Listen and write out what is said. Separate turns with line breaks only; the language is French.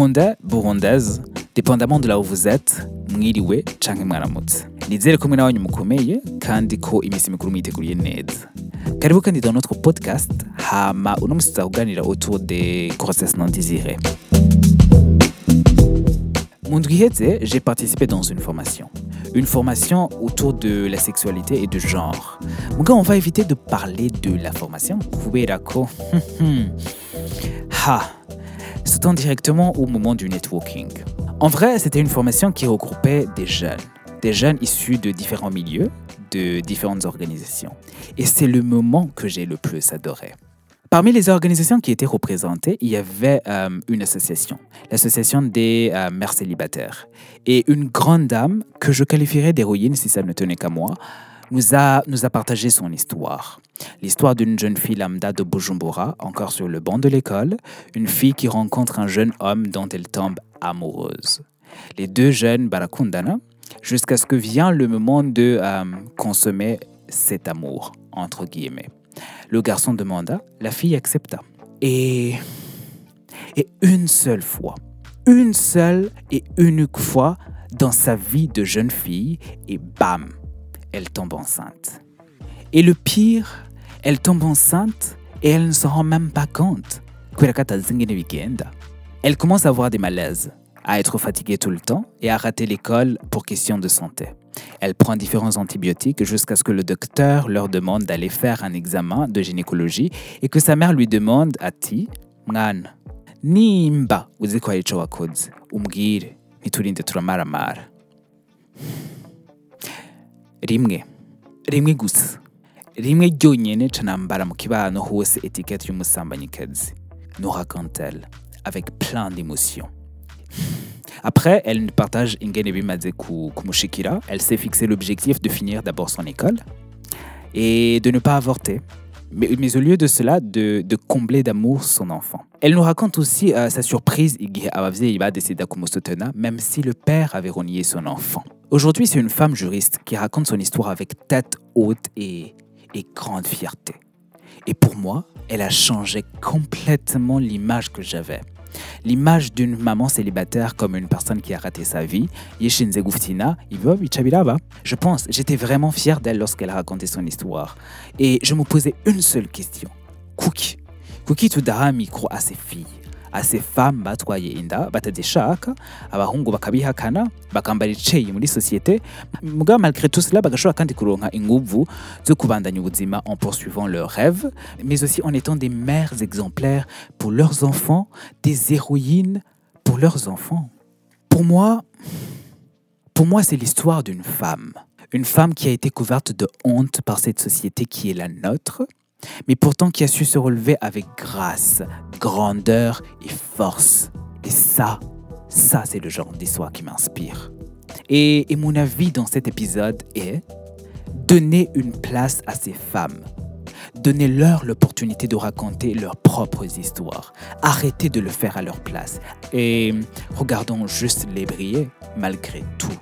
burundais burundaise dépendamment de là où vous êtes mwiriwe canke mwaramutse nizere ko mwe nawanyu mukomeye kandi ko iminsi mikuru mwiteguriye neza karibu kandi dans notre podcast hama uno musi tuzakuganira autour des grossesses non désirées Mon iheze, j'ai participé dans une formation. Une formation autour de la sexualité et du genre. On va éviter de parler de la formation. kubera ko ha, c'est directement au moment du networking. En vrai, c'était une formation qui regroupait des jeunes, des jeunes issus de différents milieux, de différentes organisations. Et c'est le moment que j'ai le plus adoré. Parmi les organisations qui étaient représentées, il y avait euh, une association, l'association des euh, mères célibataires. Et une grande dame, que je qualifierais d'héroïne si ça ne tenait qu'à moi, nous a, nous a partagé son histoire. L'histoire d'une jeune fille lambda de Bujumbura, encore sur le banc de l'école, une fille qui rencontre un jeune homme dont elle tombe amoureuse. Les deux jeunes barakundana, jusqu'à ce que vient le moment de euh, consommer cet amour, entre guillemets. Le garçon demanda, la fille accepta. Et, et une seule fois, une seule et unique fois dans sa vie de jeune fille, et bam, elle tombe enceinte. Et le pire, elle tombe enceinte et elle ne s'en rend même pas compte. Elle commence à avoir des malaises, à être fatiguée tout le temps et à rater l'école pour question de santé. Elle prend différents antibiotiques jusqu'à ce que le docteur leur demande d'aller faire un examen de gynécologie et que sa mère lui demande ati mwana nimba uzi ko hari ico wakoze umbwire ntiturinde turamaramara rimwe rimwe gusa rimwe ryonyene canambara mu kibano hose etikete y'umusambanyikazi nous raconte-t-elle avec plein d'émotions après, elle partage ingene bimaze ku- kumushikira. Elle s'est fixé l'objectif de finir d'abord son école et de ne pas avorter. Mais, au lieu de cela, de, combler d'amour son enfant. Elle nous raconte aussi euh, sa surprise même si le père avait renié son enfant. Aujourd'hui, c'est une femme juriste qui raconte son histoire avec tête haute et, et grande fierté. Et pour moi, elle a changé complètement l'image que j'avais. L'image d'une maman célibataire comme une personne qui a raté sa vie, Yeshinze Guftina. Je pense, j'étais vraiment fier d'elle lorsqu'elle racontait son histoire. Et je me posais une seule question. Kuki. Kuki tudaha un micro à ses filles, femmes batwaye inda batazishaka abahungu bakabihakana bakambara iceye muri société. Mugabo malgré tout cela bagashobora kandi kuronka inguvu zo kubandanya ubuzima en poursuivant leurs rêves mais aussi en étant des mères exemplaires pour leurs enfants des héroïnes pour leurs enfants. Pour moi pour moi c'est l'histoire d'une femme. Une femme qui a été couverte de honte par cette société qui est la nôtre mais pourtant qui a su se relever avec grâce, grandeur et force. Et ça, ça c'est le genre d'histoire qui m'inspire. Et, et mon avis dans cet épisode est donner une place à ces femmes. Donnez-leur l'opportunité de raconter leurs propres histoires. Arrêtez de le faire à leur place. Et regardons juste les briller malgré tout.